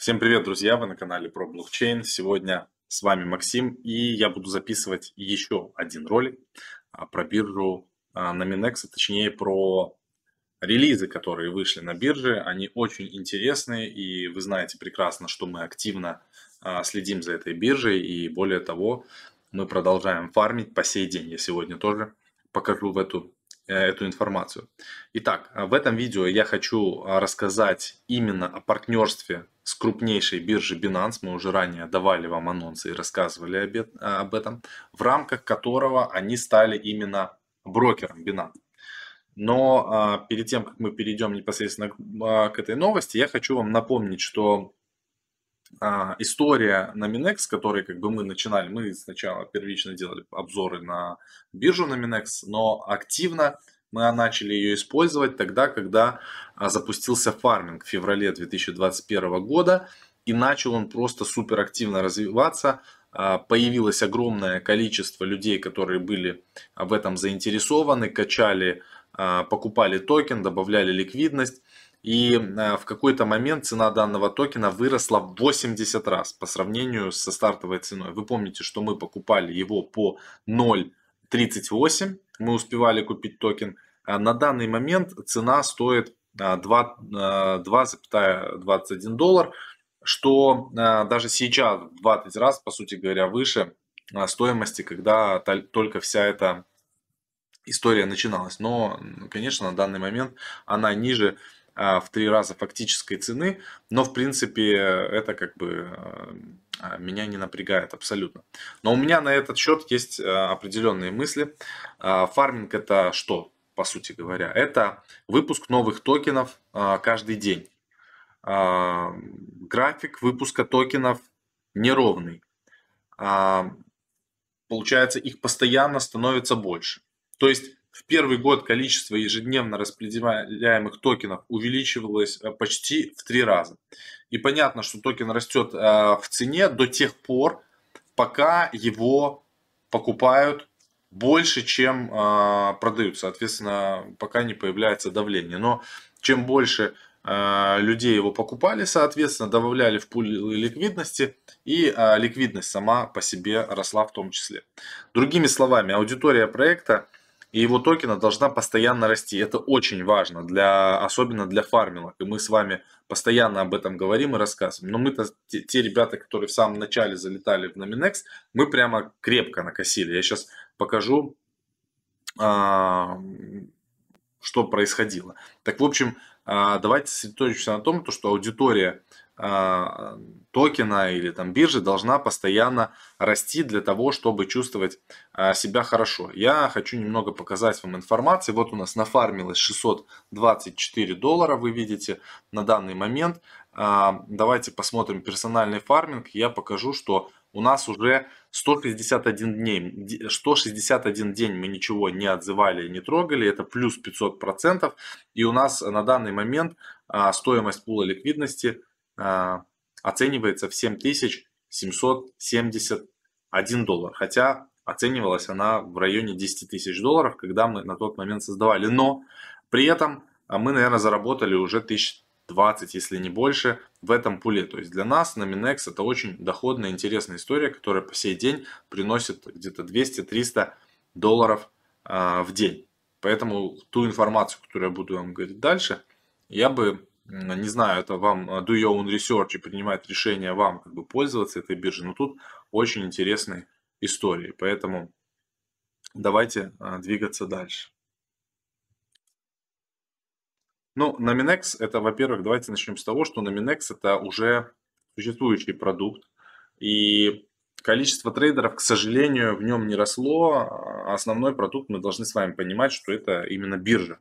Всем привет, друзья! Вы на канале про блокчейн. Сегодня с вами Максим, и я буду записывать еще один ролик а, про биржу а, на Минекс, точнее про релизы, которые вышли на бирже. Они очень интересные, и вы знаете прекрасно, что мы активно а, следим за этой биржей, и более того, мы продолжаем фармить по сей день. Я сегодня тоже покажу в эту эту информацию. Итак, э, в этом видео я хочу э, рассказать именно о партнерстве с крупнейшей биржей Binance. Мы уже ранее давали вам анонсы и рассказывали об этом, в рамках которого они стали именно брокером Binance. Но перед тем, как мы перейдем непосредственно к этой новости, я хочу вам напомнить, что история на Minex, с которой как бы мы начинали, мы сначала первично делали обзоры на биржу на Minex, но активно мы начали ее использовать тогда, когда а, запустился фарминг в феврале 2021 года, и начал он просто супер активно развиваться. А, появилось огромное количество людей, которые были в этом заинтересованы, качали, а, покупали токен, добавляли ликвидность. И в какой-то момент цена данного токена выросла в 80 раз по сравнению со стартовой ценой. Вы помните, что мы покупали его по 0.38 мы успевали купить токен. А на данный момент цена стоит 2,21 а, доллар, что даже сейчас в 20 раз, по сути говоря, выше стоимости, когда только вся эта история начиналась. Но, конечно, на данный момент она ниже в три раза фактической цены, но в принципе это как бы а, меня не напрягает абсолютно. Но у меня на этот счет есть определенные мысли. А, фарминг это что, по сути говоря? Это выпуск новых токенов а, каждый день. График выпуска токенов неровный. Получается, их постоянно становится больше. То есть в первый год количество ежедневно распределяемых токенов увеличивалось э, почти в три раза. И понятно, что токен растет э, в цене до тех пор, пока его покупают больше, чем э, продают. Соответственно, пока не появляется давление. Но чем больше людей его покупали, соответственно, добавляли в пуль ликвидности, и ликвидность сама по себе росла в том числе. Другими словами, аудитория проекта и его токена должна постоянно расти. Это очень важно, для, особенно для фармилок. И мы с вами постоянно об этом говорим и рассказываем. Но мы-то, те, те ребята, которые в самом начале залетали в Nominex, мы прямо крепко накосили. Я сейчас покажу, а, что происходило. Так, в общем, а, давайте сосредоточимся на том, что аудитория токена или там биржи должна постоянно расти для того, чтобы чувствовать а, себя хорошо. Я хочу немного показать вам информации. Вот у нас нафармилось 624 доллара, вы видите на данный момент. А, давайте посмотрим персональный фарминг. Я покажу, что у нас уже 161 дней, 161 день мы ничего не отзывали, не трогали, это плюс 500%. И у нас на данный момент стоимость пула ликвидности а, оценивается в 7771 доллар. Хотя оценивалась она в районе 10 тысяч долларов, когда мы на тот момент создавали. Но при этом а, мы, наверное, заработали уже 1020, если не больше, в этом пуле. То есть для нас на Minex это очень доходная, интересная история, которая по сей день приносит где-то 200-300 долларов а, в день. Поэтому ту информацию, которую я буду вам говорить дальше, я бы не знаю, это вам э, do your own research и принимать решение вам как бы пользоваться этой биржей, но тут очень интересные истории, поэтому давайте э, двигаться дальше. Ну, Nominex это, во-первых, давайте начнем с того, что Nominex это уже существующий продукт, и количество трейдеров, к сожалению, в нем не росло. Основной продукт мы должны с вами понимать, что это именно биржа.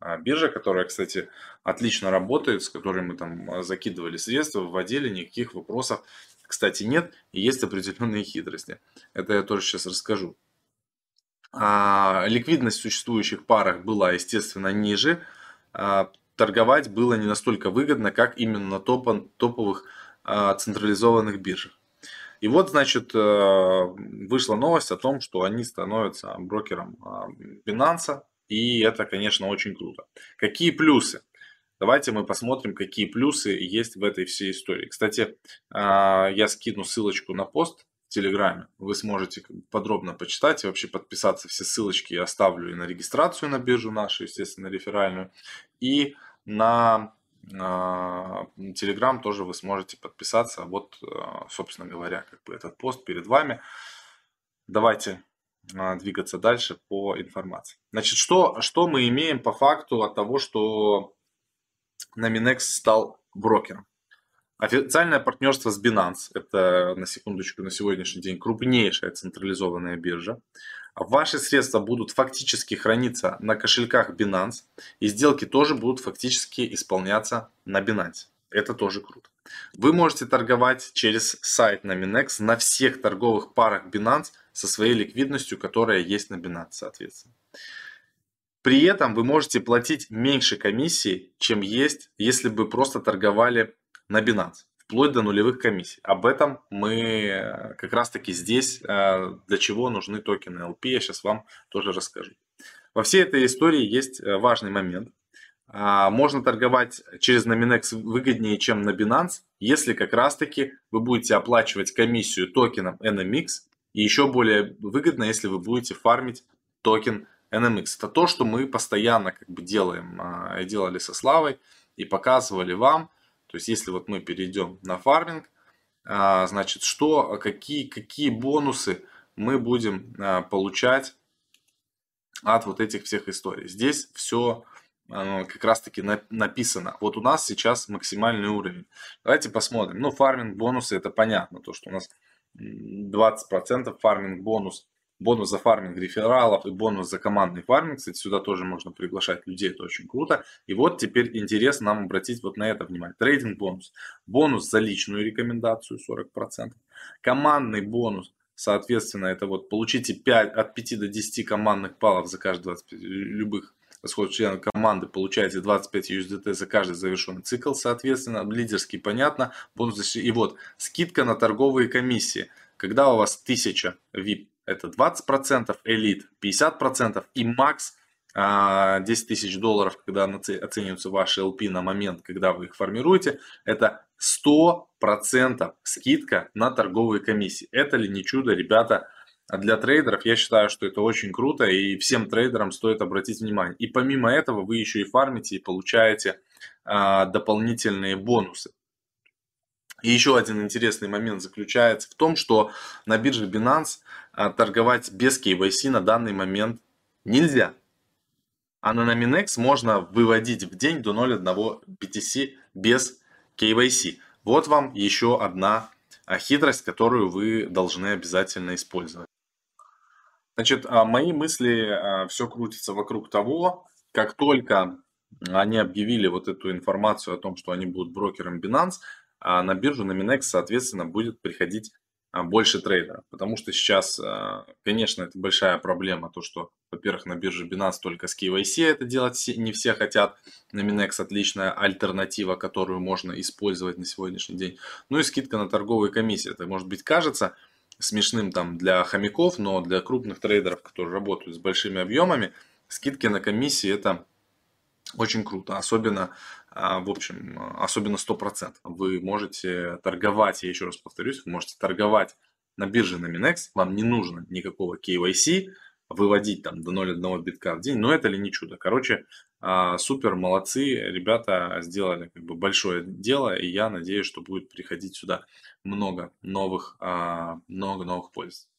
А биржа, которая, кстати, отлично работает, с которой мы там а, закидывали средства, вводили, никаких вопросов, кстати, нет, и есть определенные хитрости. Это я тоже сейчас расскажу. А, ликвидность в существующих парах была, естественно, ниже. А, торговать было не настолько выгодно, как именно на топ, топовых а, централизованных биржах. И вот, значит, э, вышла новость о том, что они становятся брокером Binance, и это, конечно, очень круто. Какие плюсы? Давайте мы посмотрим, какие плюсы есть в этой всей истории. Кстати, а, я скину ссылочку на пост в Телеграме. Вы сможете подробно почитать и вообще подписаться. Все ссылочки я оставлю и на регистрацию на биржу нашу, естественно, реферальную, и на Телеграм тоже вы сможете подписаться. Вот, а, собственно говоря, как бы этот пост перед вами. Давайте а, двигаться дальше по информации. Значит, что, что мы имеем по факту от того, что Nominex стал брокером? Официальное партнерство с Binance, это на секундочку на сегодняшний день крупнейшая централизованная биржа. Ваши средства будут фактически храниться на кошельках Binance, и сделки тоже будут фактически исполняться на Binance. Это тоже круто. Вы можете торговать через сайт Nominex на всех торговых парах Binance со своей ликвидностью, которая есть на Binance, соответственно. При этом вы можете платить меньше комиссии, чем есть, если бы просто торговали на Binance, вплоть до нулевых комиссий. Об этом мы э, как раз таки здесь, э, для чего нужны токены LP, я сейчас вам тоже расскажу. Во всей этой истории есть э, важный момент. А, можно торговать через Nominex выгоднее, чем на Binance, если как раз таки вы будете оплачивать комиссию токеном NMX, и еще более выгодно, если вы будете фармить токен NMX. Это то, что мы постоянно как бы делаем, а, делали со Славой и показывали вам. То есть, если вот мы перейдем на фарминг, а, значит, что, какие, какие бонусы мы будем получать от вот этих всех историй. Здесь все как раз таки написано. Вот у нас сейчас максимальный уровень. Давайте посмотрим. Ну, фарминг бонусы, это понятно. То, что у нас 20% фарминг бонус бонус за фарминг рефералов и бонус за командный фарминг. Кстати, сюда тоже можно приглашать людей, это очень круто. И вот теперь интересно нам обратить вот на это внимание. Трейдинг бонус. Бонус за личную рекомендацию 40%. Командный бонус, соответственно, это вот получите 5, от 5 до 10 командных баллов за каждый 25 любых расход члена команды получаете 25 USDT за каждый завершенный цикл, соответственно, лидерский понятно, бонус и вот скидка на торговые комиссии. Когда у вас 1000 VIP это 20%, элит 50% и макс 10 а, тысяч долларов, когда оцениваются ваши LP на момент, когда вы их формируете, это 100% скидка на торговые комиссии. Это ли не чудо, ребята? Для трейдеров я считаю, что это очень круто и всем трейдерам стоит обратить внимание. И помимо этого вы еще и фармите и получаете а, дополнительные бонусы. И еще один интересный момент заключается в том, что на бирже Binance а, торговать без KYC на данный момент нельзя. А на Nominex можно выводить в день до 0,1 BTC без KYC. Вот вам еще одна а, хитрость, которую вы должны обязательно использовать. Значит, а, мои мысли все крутится вокруг того, как только они объявили вот эту информацию о том, что они будут брокером Binance, а на биржу на Minex, соответственно, будет приходить а, больше трейдеров. Потому что сейчас, а, конечно, это большая проблема, то что, во-первых, на бирже Binance только с KYC это делать не все хотят. На Minex отличная альтернатива, которую можно использовать на сегодняшний день. Ну и скидка на торговые комиссии. Это, может быть, кажется смешным там для хомяков, но для крупных трейдеров, которые работают с большими объемами, скидки на комиссии это очень круто. Особенно а, в общем, особенно 100%. Вы можете торговать, я еще раз повторюсь, вы можете торговать на бирже на Minex, вам не нужно никакого KYC, выводить там до 0,1 битка в день, но это ли не чудо. Короче, а, супер, молодцы, ребята сделали как бы большое дело, и я надеюсь, что будет приходить сюда много новых, а, много новых пользователей.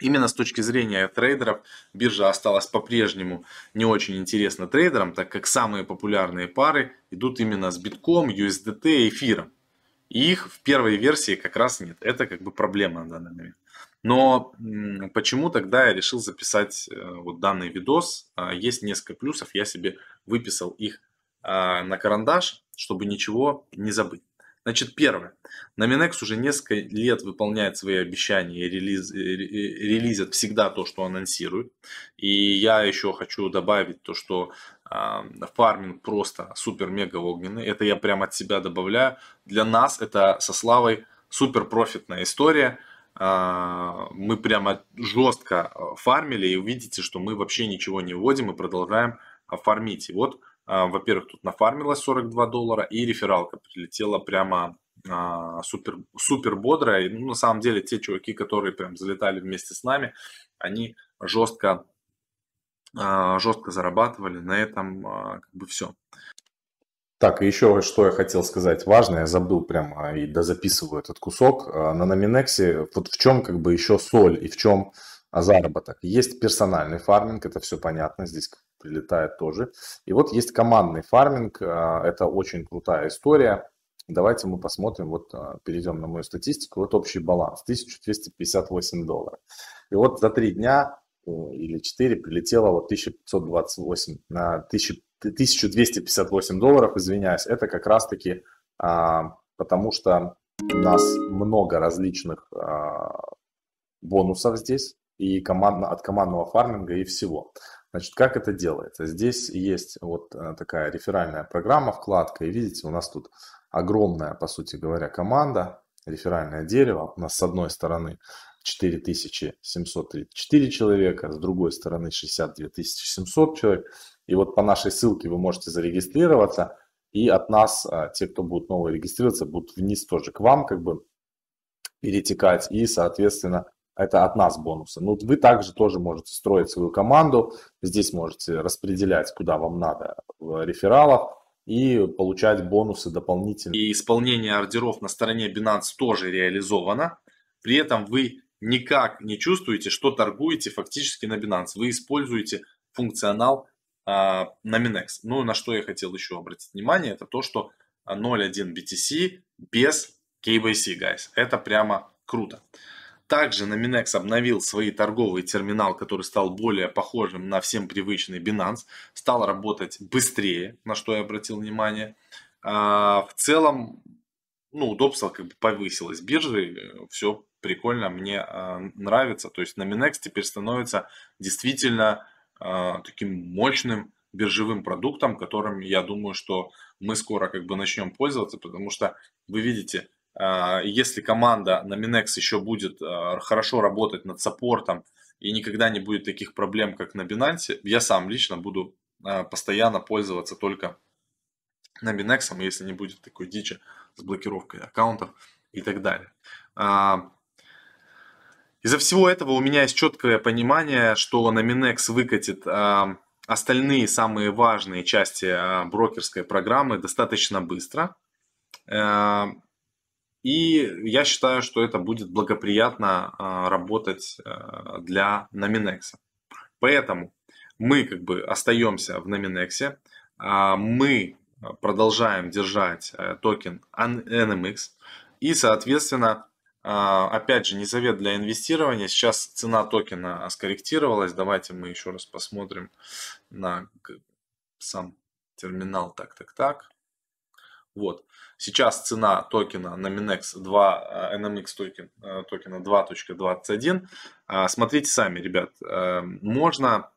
Именно с точки зрения трейдеров биржа осталась по-прежнему не очень интересна трейдерам, так как самые популярные пары идут именно с битком, USDT и эфиром. И их в первой версии как раз нет. Это как бы проблема на данный момент. Но почему тогда я решил записать э, вот данный видос? А, есть несколько плюсов, я себе выписал их а, на карандаш, чтобы ничего не забыть. Значит, первое. Nominex уже несколько лет выполняет свои обещания и релиз, релизит всегда то, что анонсирует. И я еще хочу добавить то, что э, фарминг просто супер-мега огненный. Это я прямо от себя добавляю. Для нас это со Славой супер профитная история. Э, мы прямо жестко фармили и увидите, что мы вообще ничего не вводим и продолжаем фармить. И вот а, во-первых, тут нафармилось 42 доллара, и рефералка прилетела прямо а, супер, супер бодрая. Ну, на самом деле, те чуваки, которые прям залетали вместе с нами, они жестко, жестко зарабатывали. На этом как бы все. Так, и еще что я хотел сказать важное, я забыл прямо и дозаписываю этот кусок. На Номинексе вот в чем как бы еще соль и в чем заработок. Есть персональный фарминг, это все понятно, здесь прилетает тоже. И вот есть командный фарминг, а, это очень крутая история. Давайте мы посмотрим, вот а, перейдем на мою статистику, вот общий баланс, 1258 долларов. И вот за три дня или 4 прилетело вот 1528, на 1258 долларов, извиняюсь, это как раз таки а, потому что у нас много различных а, бонусов здесь и командно, от командного фарминга и всего. Значит, как это делается? Здесь есть вот э, такая реферальная программа, вкладка, и видите, у нас тут огромная, по сути говоря, команда, реферальное дерево. У нас с одной стороны 4734 человека, с другой стороны 62 700 человек. И вот по нашей ссылке вы можете зарегистрироваться, и от нас, э, те, кто будут новые регистрироваться, будут вниз тоже к вам как бы перетекать, и, соответственно, это от нас бонусы. Ну, вы также тоже можете строить свою команду, здесь можете распределять, куда вам надо в рефералах и получать бонусы дополнительные. И исполнение ордеров на стороне Binance тоже реализовано. При этом вы никак не чувствуете, что торгуете фактически на Binance. Вы используете функционал а, на Minex. Ну, на что я хотел еще обратить внимание, это то, что 0.1 BTC без KYC, guys. Это прямо круто. Также Nominex обновил свой торговый терминал, который стал более похожим на всем привычный Binance, стал работать быстрее, на что я обратил внимание. А, в целом, ну, удобство как бы повысилось биржи, все прикольно, мне а, нравится. То есть Nominex теперь становится действительно а, таким мощным биржевым продуктом, которым я думаю, что мы скоро как бы начнем пользоваться, потому что вы видите, а, если команда на еще будет хорошо работать над саппортом и никогда не будет таких проблем, как на Binance, я сам лично буду постоянно пользоваться только на Binance, если не будет такой дичи с блокировкой аккаунтов и так далее. Из-за всего этого у меня есть четкое понимание, что на Minex выкатит остальные самые важные части брокерской программы достаточно быстро. И я считаю, что это будет благоприятно а, работать а, для Nominex. Поэтому мы как бы остаемся в Nominex. А, мы продолжаем держать э, токен NMX. И, соответственно, опять же, не совет для инвестирования. Сейчас цена токена скорректировалась. Давайте мы еще раз посмотрим на сам терминал. Так, так, так. Вот. Сейчас цена токена на Minex 2, NMX токен, э, токена 2.21. А, смотрите сами, ребят. Э, можно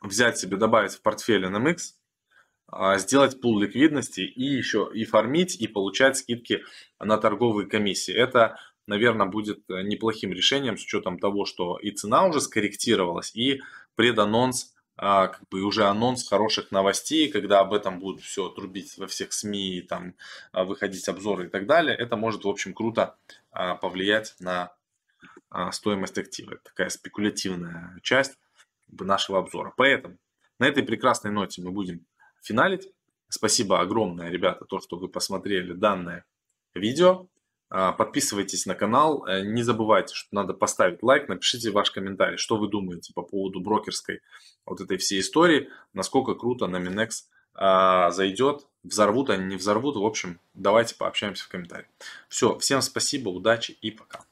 взять себе, добавить в портфель NMX, а, сделать пул ликвидности и еще и фармить, и получать скидки на торговые комиссии. Это, наверное, будет неплохим решением с учетом того, что и цена уже скорректировалась, и преданонс а, как бы уже анонс хороших новостей, когда об этом будут все трубить во всех СМИ, там а, выходить обзоры и так далее, это может, в общем, круто а, повлиять на стоимость актива. Это такая спекулятивная часть нашего обзора. Поэтому на этой прекрасной ноте мы будем финалить. Спасибо огромное, ребята, то, что вы посмотрели данное видео. А, подписывайтесь на канал. Э, не забывайте, что надо поставить лайк. Напишите ваш комментарий, что вы думаете по поводу брокерской вот этой всей истории. Насколько круто на Minex а, зайдет. Взорвут они, не взорвут. В общем, давайте пообщаемся в комментариях. Все, всем спасибо, удачи и пока.